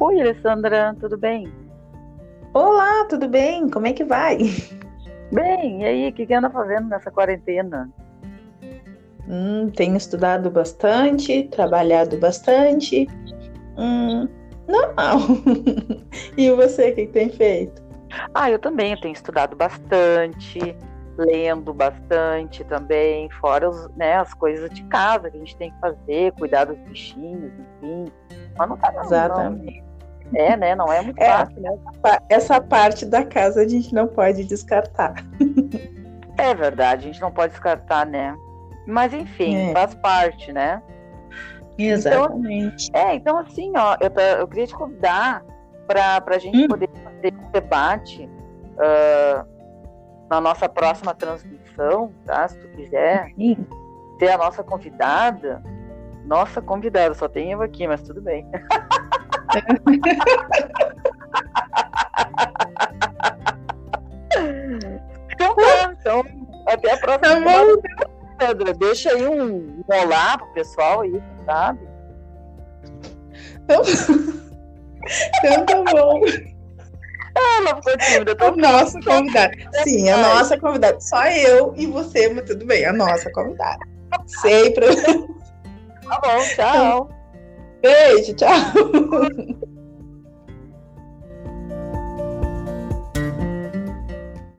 Oi, Alessandra, tudo bem? Olá, tudo bem? Como é que vai? Bem, e aí, o que, que anda fazendo nessa quarentena? Hum, tenho estudado bastante, trabalhado bastante. Hum, normal. e você, o que, tem feito? Ah, eu também eu tenho estudado bastante, lendo bastante também, fora os, né, as coisas de casa que a gente tem que fazer, cuidar dos bichinhos, enfim. Mas não tá não, Exatamente. Não. É, né? Não é muito É. fácil, né? Essa parte da casa a gente não pode descartar. É verdade, a gente não pode descartar, né? Mas enfim, É. faz parte, né? Exatamente. É, então assim, ó, eu, eu queria te convidar para a gente Hum. poder fazer um debate ah, na nossa próxima transmissão, tá? Se tu quiser Sim. ter a nossa convidada. Nossa convidada, só tem eu aqui, mas tudo bem. então tá, então até a próxima Tá bom. Sandra, deixa aí um, um olá pro pessoal aí, sabe? Então, então tá bom. Ela ficou tímida, tô A nossa convidada. Sim, a nossa convidada. Só eu e você, mas tudo bem. A nossa convidada. Sempre. Tá bom, tchau. Beijo, tchau.